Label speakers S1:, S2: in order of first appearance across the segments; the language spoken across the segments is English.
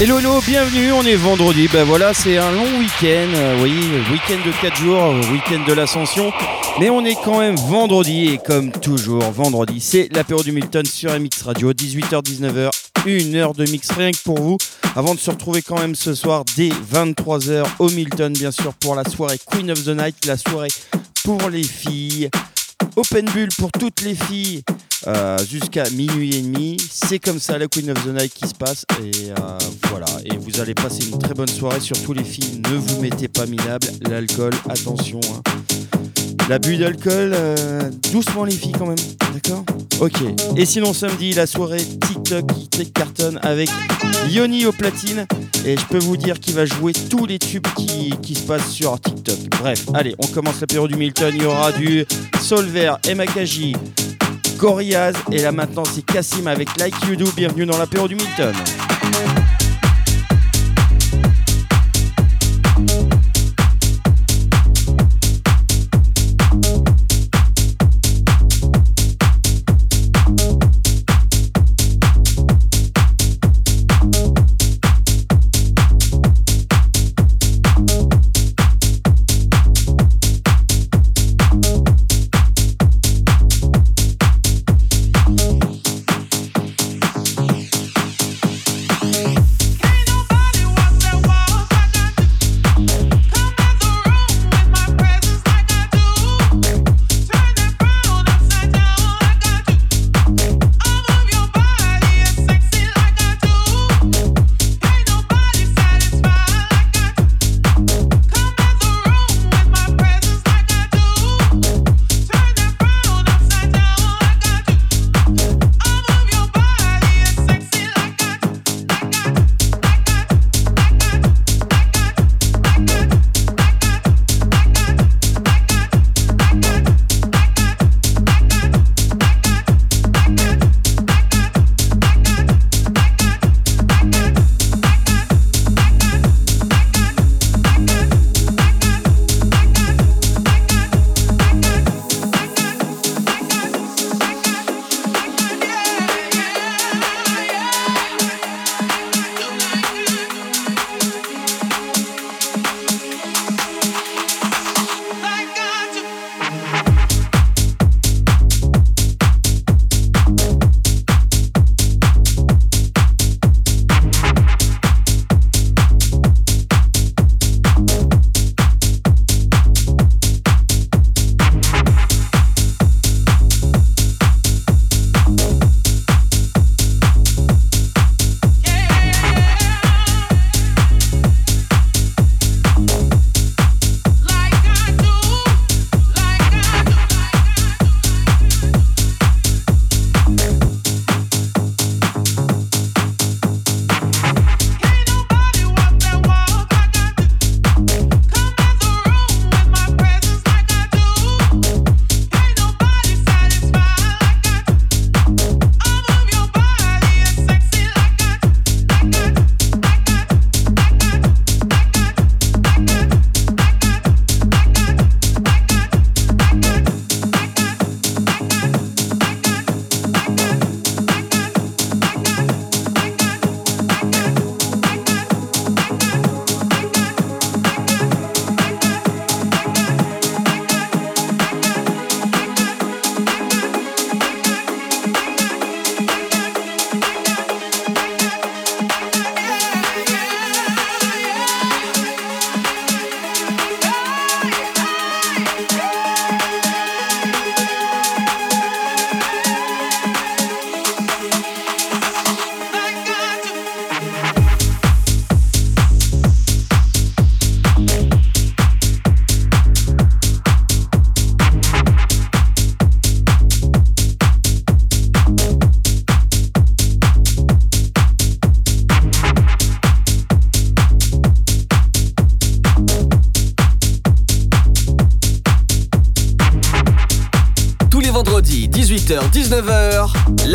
S1: Hello, hello, bienvenue, on est vendredi. Ben voilà, c'est un long week-end. euh, oui, week-end de 4 jours, week-end de l'ascension. Mais on est quand même vendredi et comme toujours, vendredi, c'est l'apéro du Milton sur MX Radio, 18h-19h, une heure de mix rien que pour vous. Avant de se retrouver quand même ce soir dès 23h au Milton, bien sûr, pour la soirée Queen of the Night, la soirée pour les filles. Open Bull pour toutes les filles euh, jusqu'à minuit et demi. C'est comme ça la Queen of the Night qui se passe. Et euh, voilà. Et vous allez passer une très bonne soirée. Surtout les filles, ne vous mettez pas minable. L'alcool, attention. hein. L'abus d'alcool, euh, doucement les filles quand même. D'accord Ok. Et sinon samedi, la soirée TikTok qui avec Yoni au platine. Et je peux vous dire qu'il va jouer tous les tubes qui, qui se passent sur TikTok. Bref, allez, on commence l'apéro du Milton. Il y aura du Solver, Emakaji, Gorillaz. Et là maintenant, c'est Cassim avec Like You Do. Bienvenue dans l'apéro du Milton.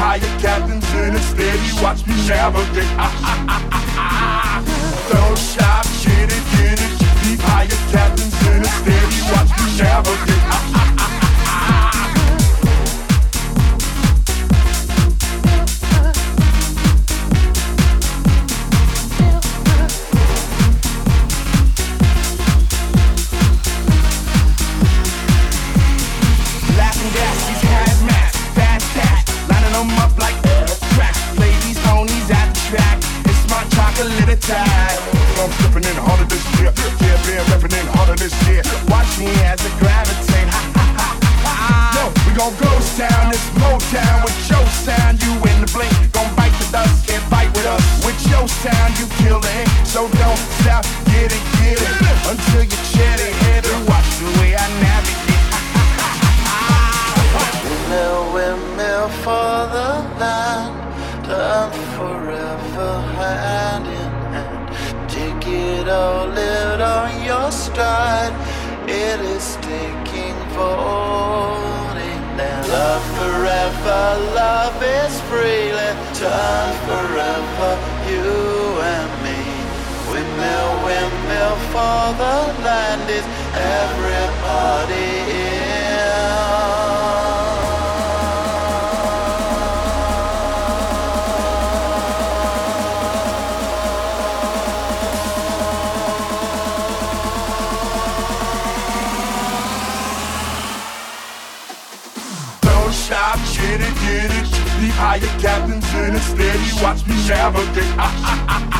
S2: higher captains
S3: in it steady, watch
S4: me navigate. Ah, ah, ah, Don't stop, get it, get it. Keep higher captains in steady, watch
S5: me navigate. Ah, ah,
S4: side. I'm flipping in harder this year. Yeah,
S6: been repping in harder this year. Watch me as I gravitate. Ha, ha, ha, ha. Yo, we gon' ghost town. It's Motown with your sound. You in the blink. Gon' bite the dust and fight with us. With your sound, you kill the It is taking voting now. Love forever, love is freely turned forever, you and me. Windmill, windmill for the land is everybody. higher captains in a Steady, watch me navigate. Ah, ah, ah,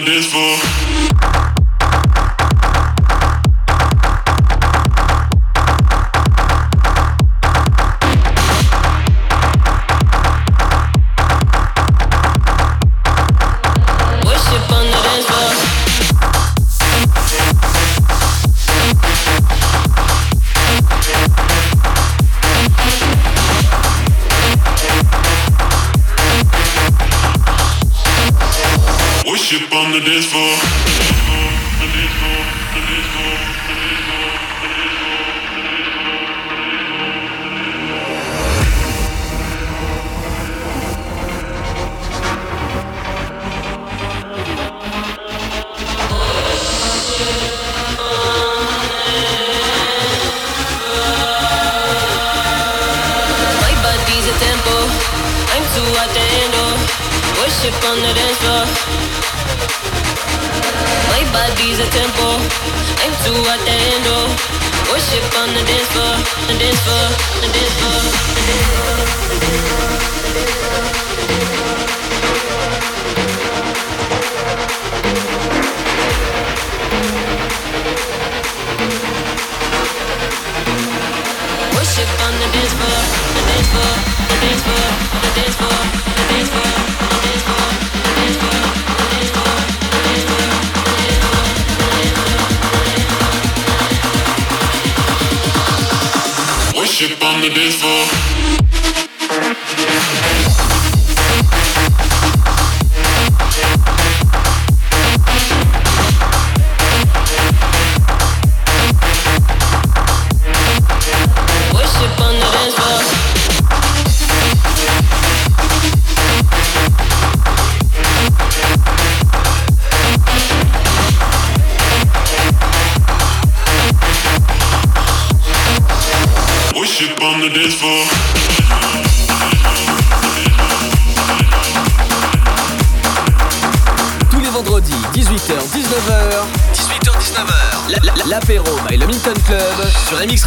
S6: the dance floor.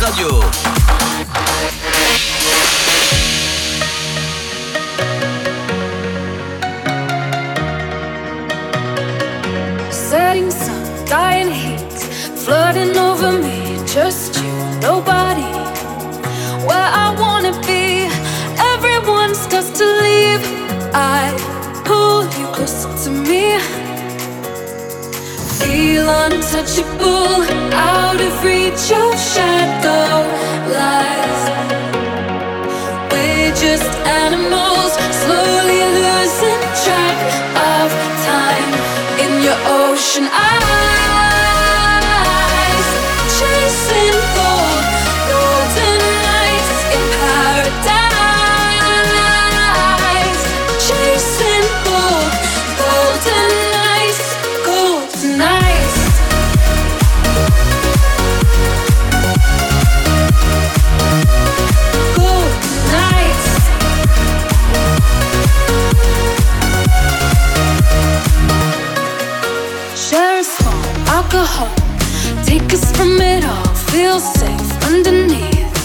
S6: Radio. feel safe underneath.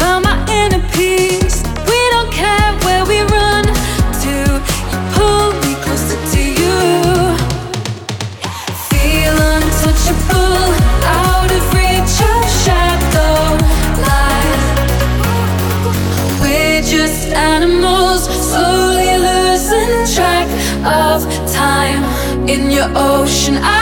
S6: Found my inner peace. We don't care where we run to. You pull me closer
S4: to you. Feel untouchable, out of reach of shadow life. We're
S7: just animals, slowly losing track of time in your ocean. I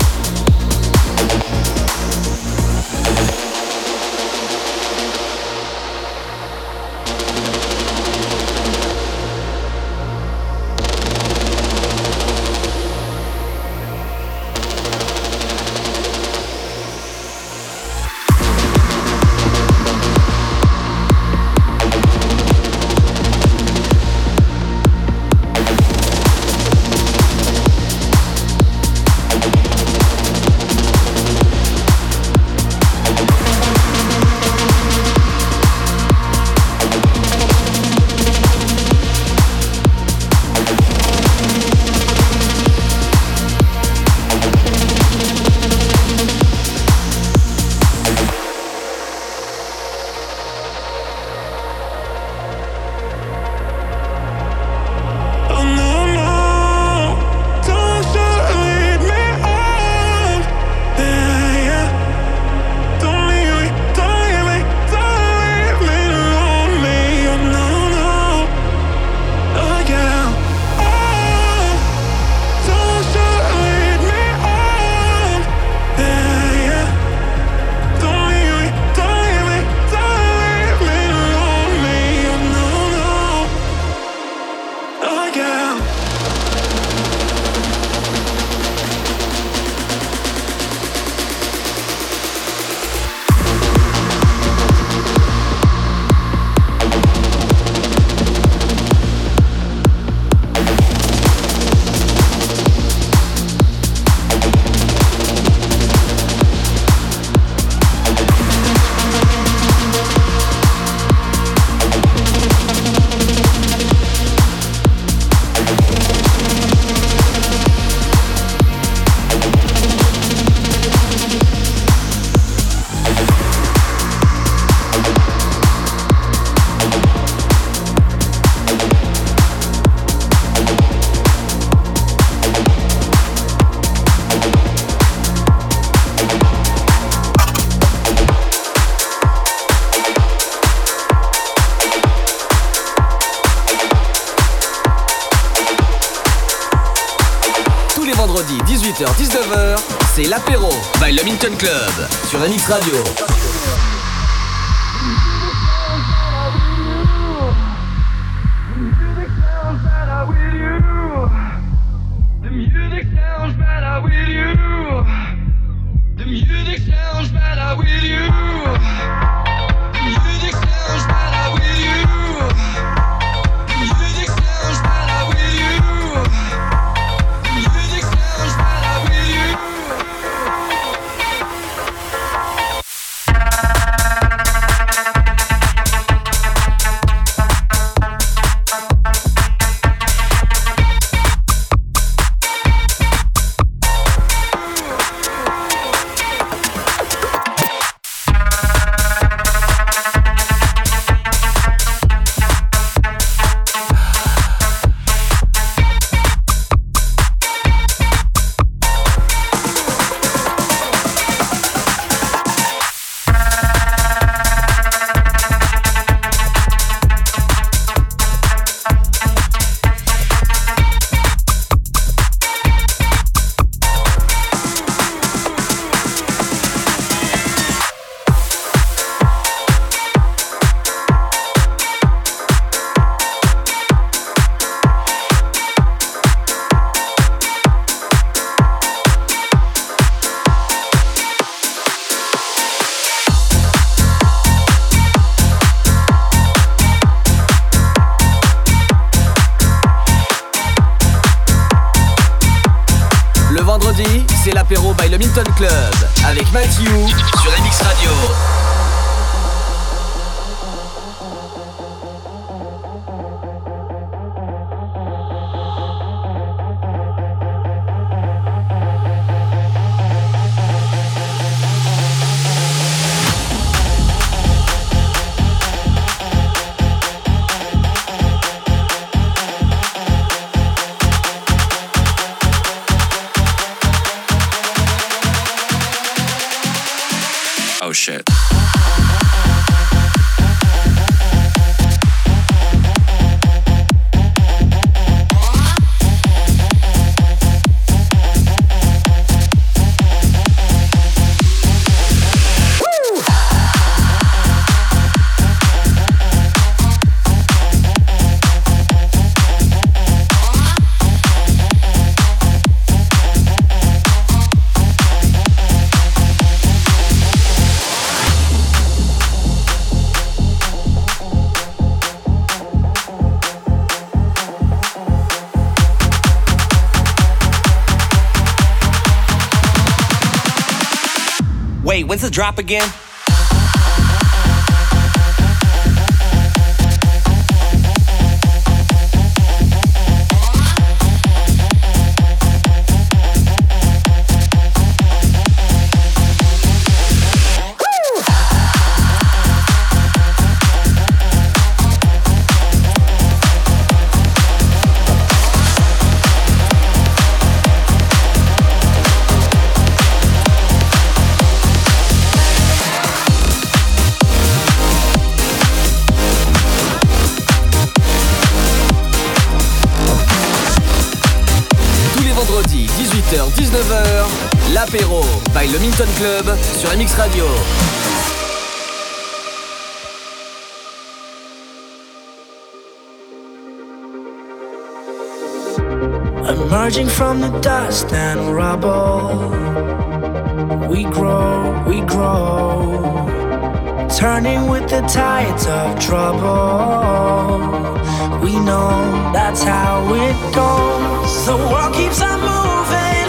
S7: Sur NX Radio. When's the drop again? Club sur MX Radio. Emerging from the dust and rubble, we grow, we grow. Turning with the tides of trouble, we know that's how it goes. The world keeps on moving.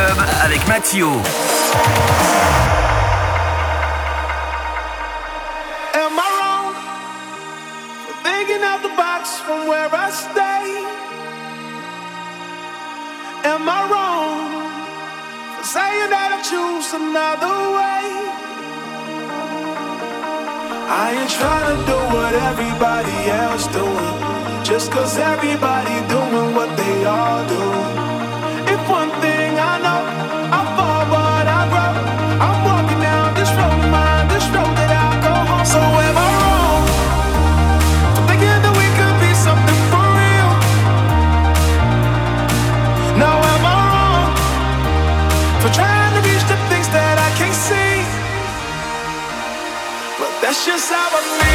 S7: Club avec Mathieu. Am I wrong for thinking out the box from where I stay? Am I wrong for saying that I choose another way? I ain't trying to do what everybody else doing, just cause everybody doing what they all do. sour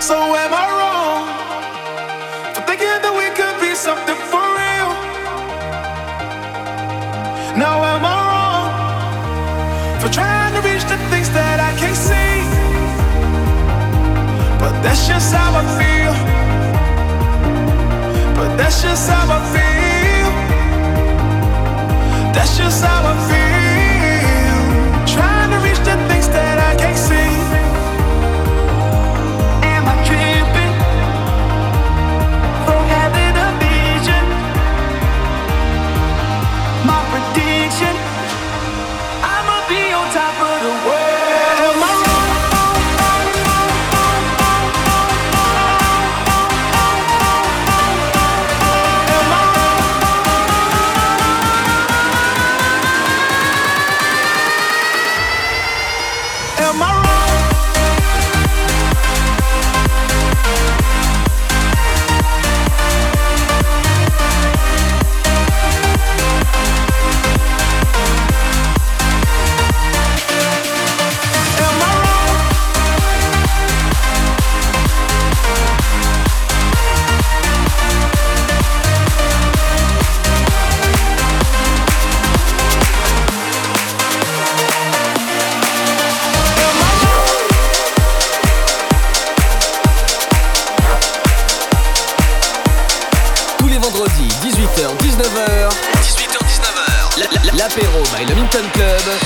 S7: So am I wrong for thinking that we could be something for real? Now am I wrong for trying to reach the things that I can't see? But that's just how I feel. But that's just how I feel. That's just how I feel.
S8: Club.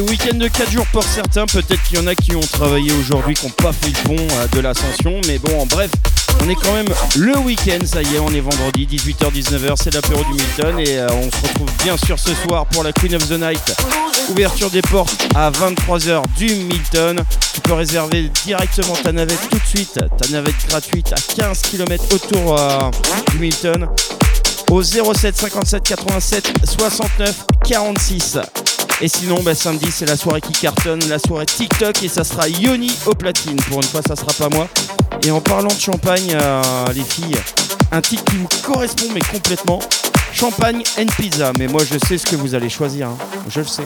S1: Week-end de 4 jours pour certains. Peut-être qu'il y en a qui ont travaillé aujourd'hui, qui n'ont pas fait le pont euh, de l'ascension. Mais bon, en bref, on est quand même le week-end. Ça y est, on est vendredi, 18h-19h. C'est l'apéro du Milton. Et euh, on se retrouve bien sûr ce soir pour la Queen of the Night. Ouverture des portes à 23h du Milton. Tu peux réserver directement ta navette tout de suite. Ta navette gratuite à 15 km autour euh, du Milton au 07 57 87 69 46. Et sinon, bah, samedi, c'est la soirée qui cartonne, la soirée TikTok, et ça sera Yoni au platine. Pour une fois, ça sera pas moi. Et en parlant de champagne, euh, les filles, un titre qui vous correspond, mais complètement. Champagne and pizza. Mais moi, je sais ce que vous allez choisir. Hein. Je le sais.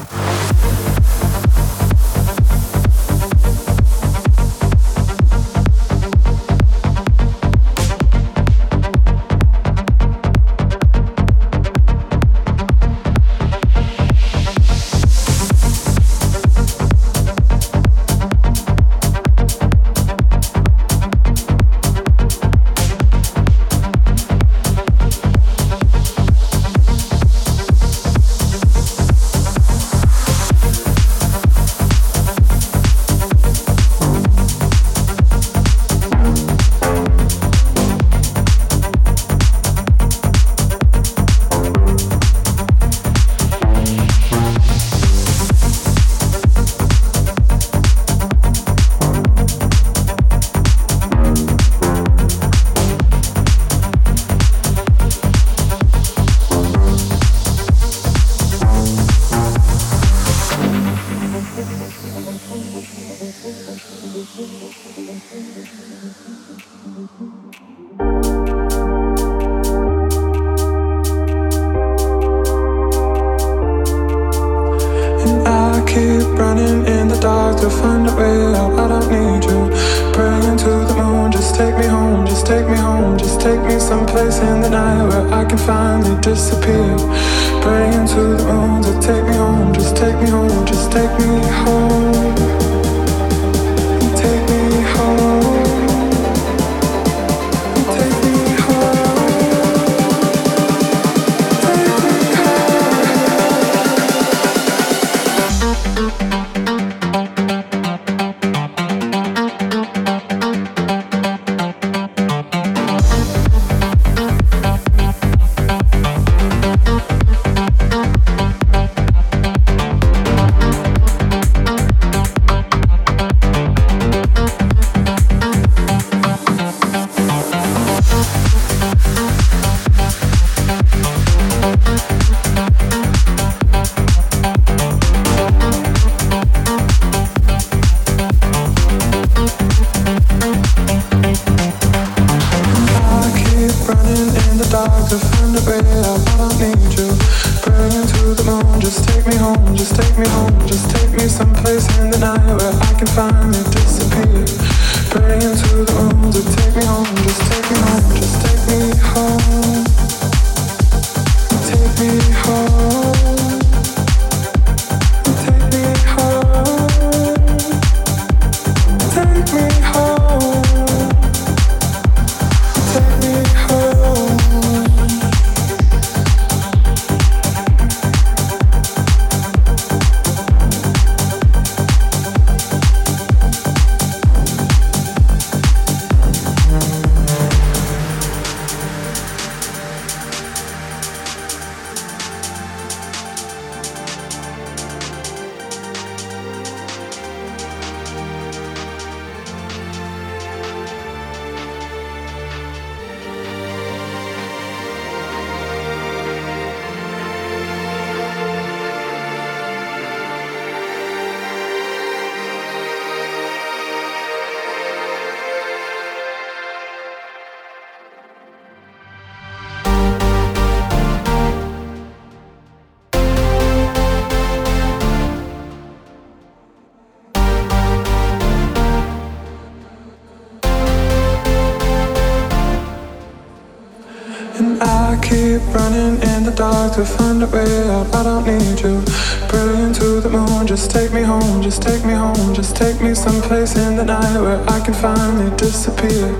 S9: To way out. I don't need you. Brilliant to the moon, just take me home, just take me home, just take me someplace in the night where I can finally disappear.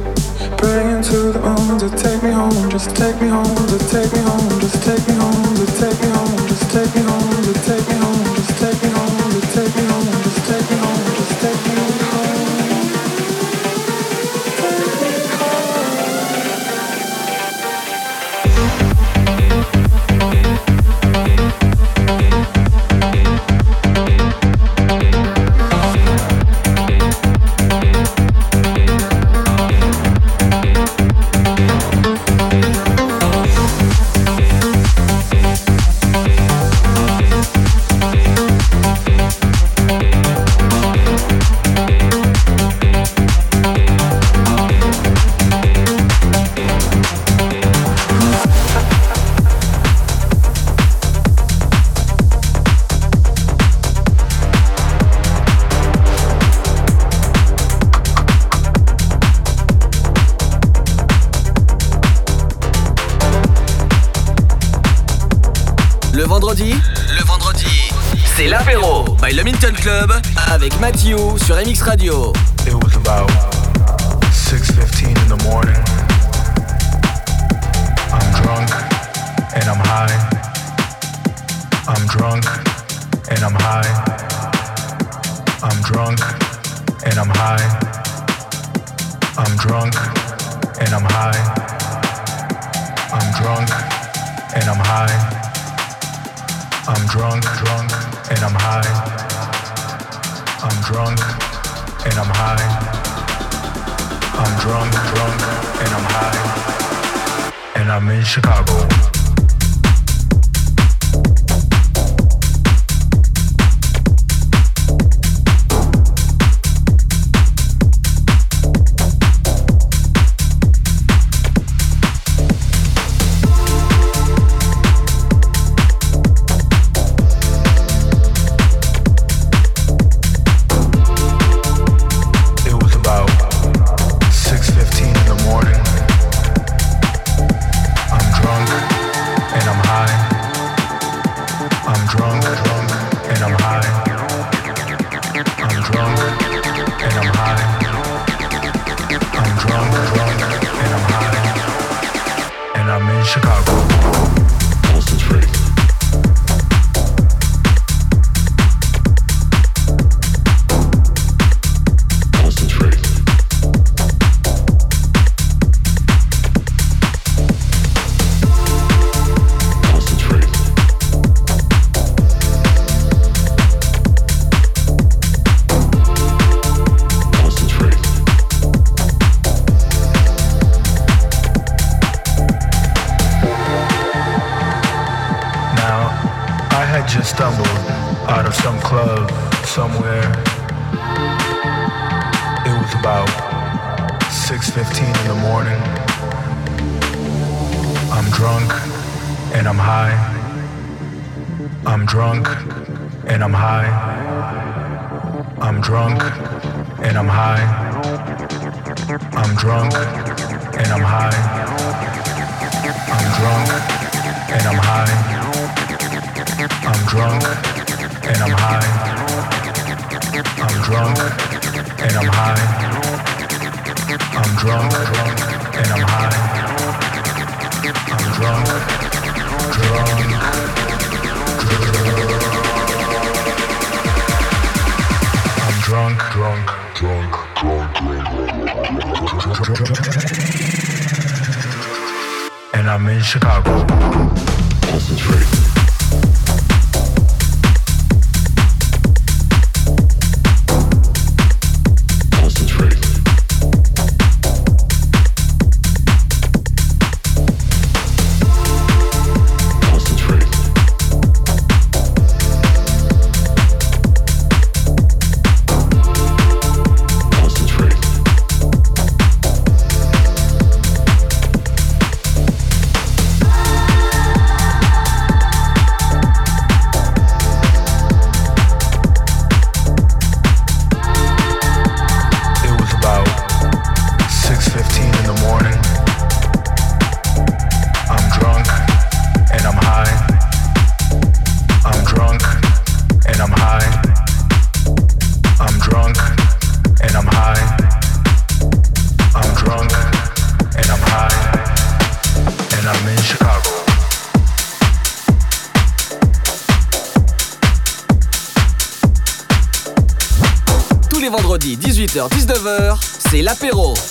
S9: Brilliant to the moon, take me home, just take me home, just take me home, just take me home, just take me home, just take me home, just take me home,
S10: Radio.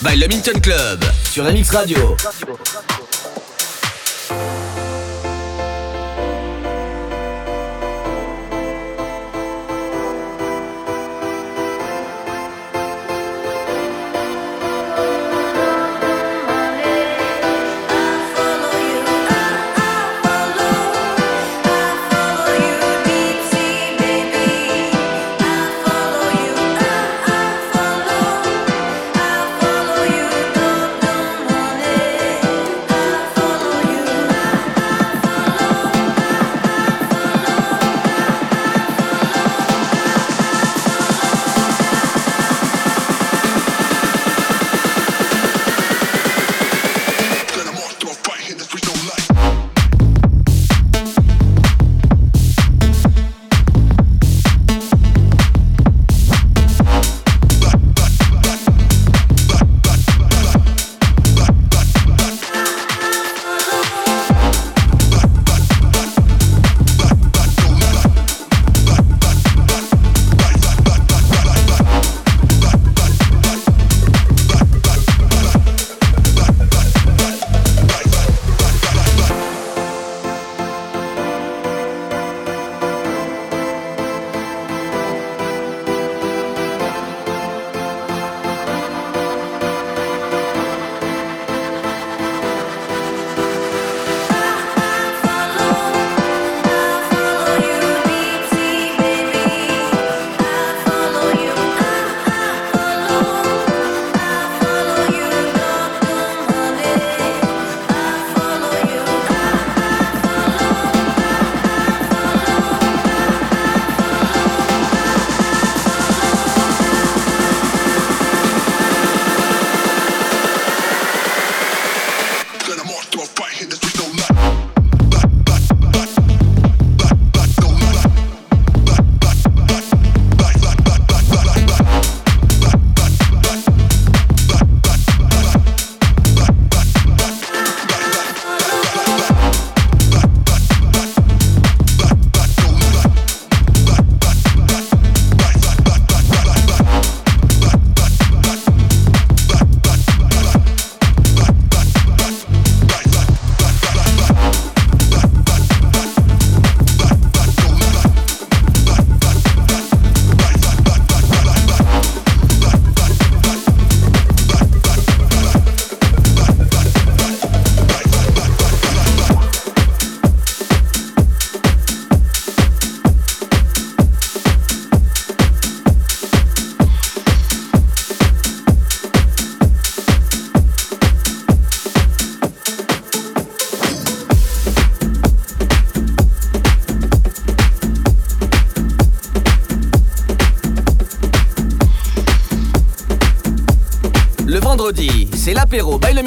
S11: By le Minton Club sur MX Radio.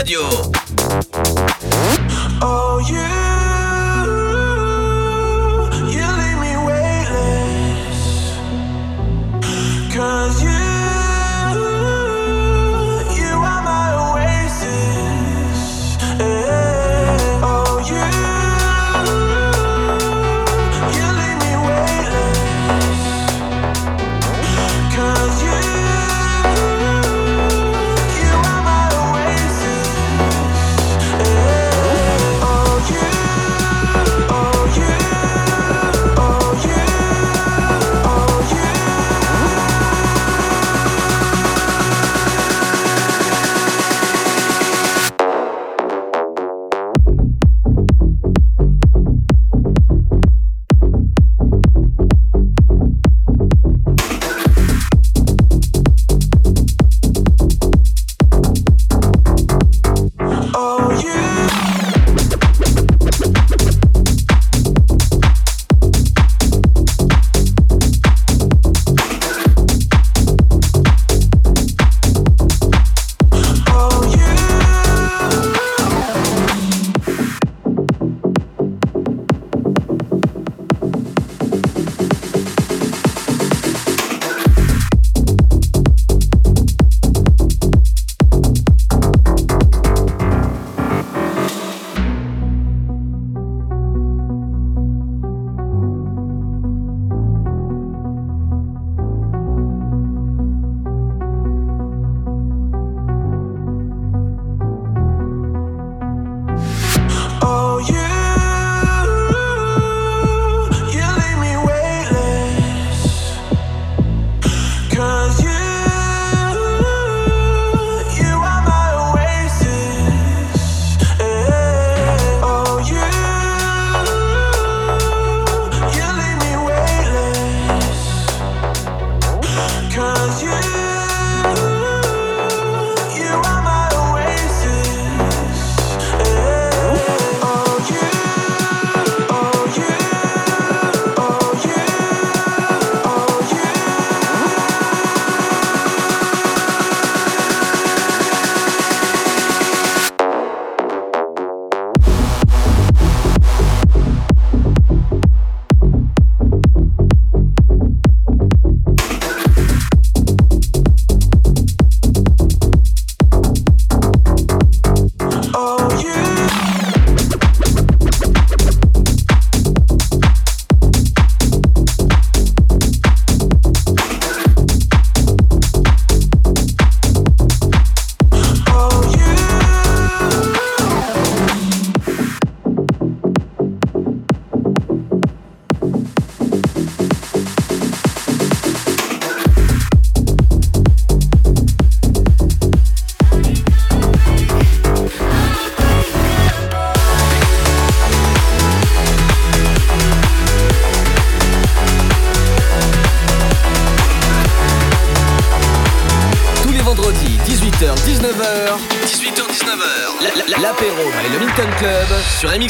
S6: Radio.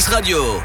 S6: Radio.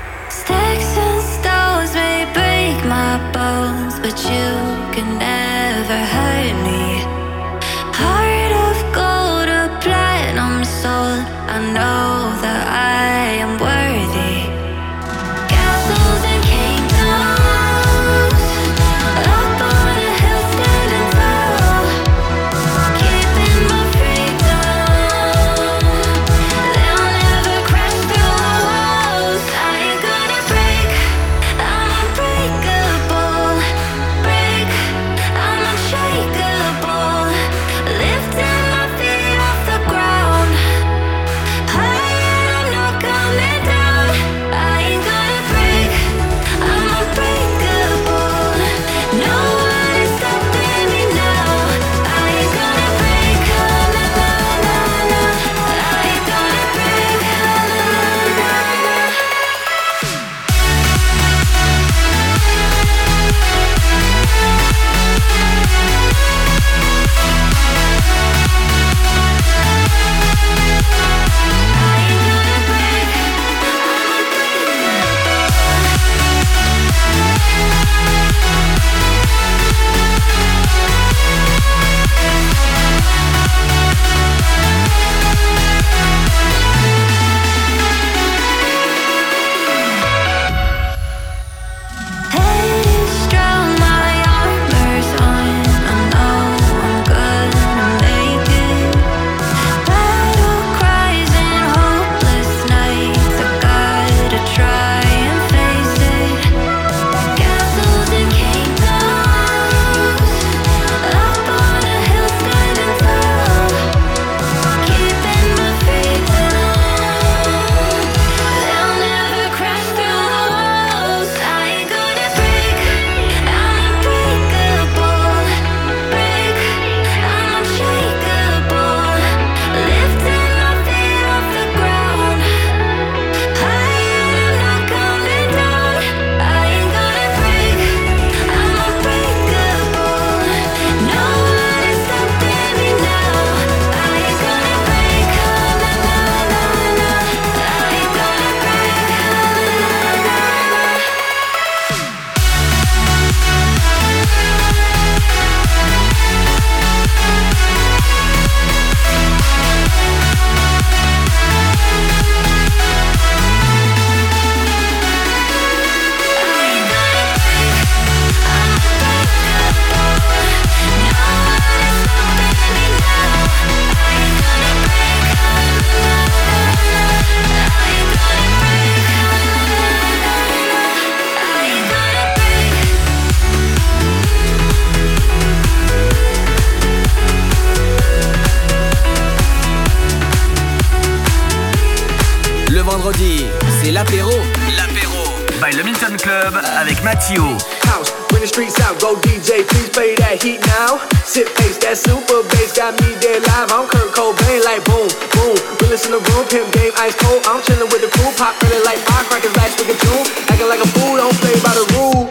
S4: Mathieu.
S12: House, bring the streets out, go DJ, please play that heat now. Sit bass, that super bass got me dead live. I'm Kurt Cobain, like boom, boom. We listen to room, pimp game, ice cold. I'm chilling with the crew, pop feeling like firecrackers, last week of June. Acting like a fool, don't play by the rules.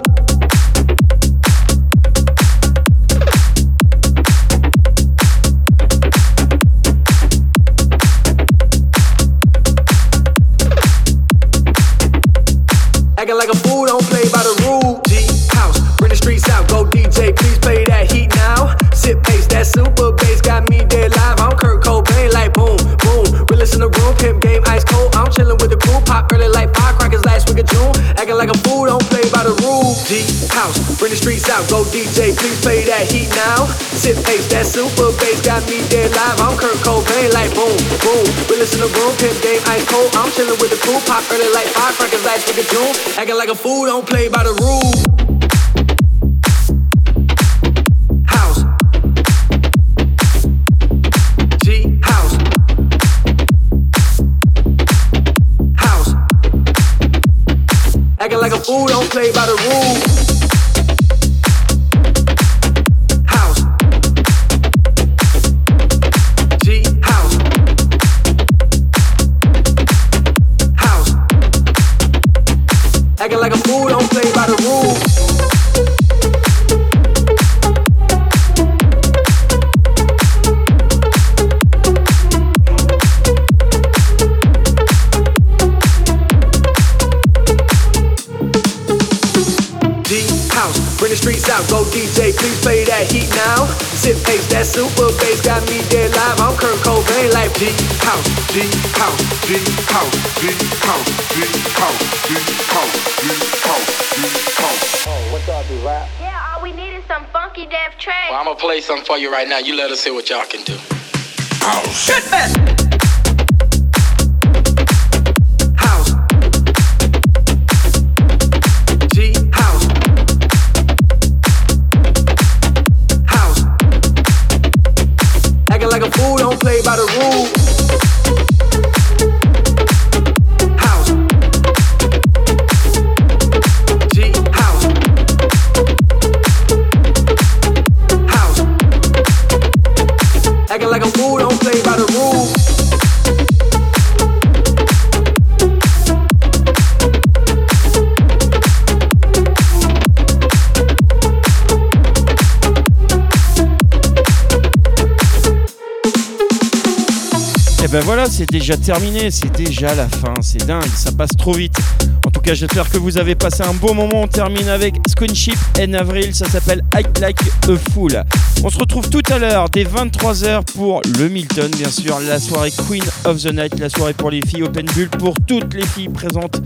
S12: Acting like a fool, don't play by the rules. Acting like a fool, don't play by the rules. G house, bring the streets out, go DJ, please play that heat now. Sit pace, that super bass got me dead live. I'm Kurt Cobain, like boom, boom. We listen to room, pimp game, ice cold. I'm chilling with the crew, pop early like firecrackers of June. Acting like a fool, don't play by the rules. Like a fool, don't play by the rules. Now. Sit pace, that super bass got me dead live. I'm Kurt Cobain, like D house, D house, D house, D house, D house, D house, D house, D house.
S13: Oh, what's up, you rap?
S14: Yeah, all we need is some funky death track.
S13: Well, I'm gonna play something for you right now. You let us see what y'all can do.
S12: House.
S13: House.
S12: G
S1: ben voilà, c'est déjà terminé, c'est déjà la fin, c'est dingue, ça passe trop vite. En tout cas, j'espère que vous avez passé un bon moment. On termine avec Squinship en avril, ça s'appelle Act Like a Fool. On se retrouve tout à l'heure dès 23h pour le Milton, bien sûr, la soirée Queen of the Night, la soirée pour les filles Open Bull pour toutes les filles présentes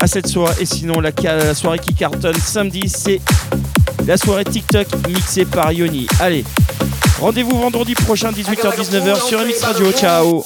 S1: à cette soirée. Et sinon, la, la soirée qui cartonne samedi, c'est la soirée TikTok mixée par Yoni. Allez, rendez-vous vendredi prochain 18h-19h sur MX Radio. Ciao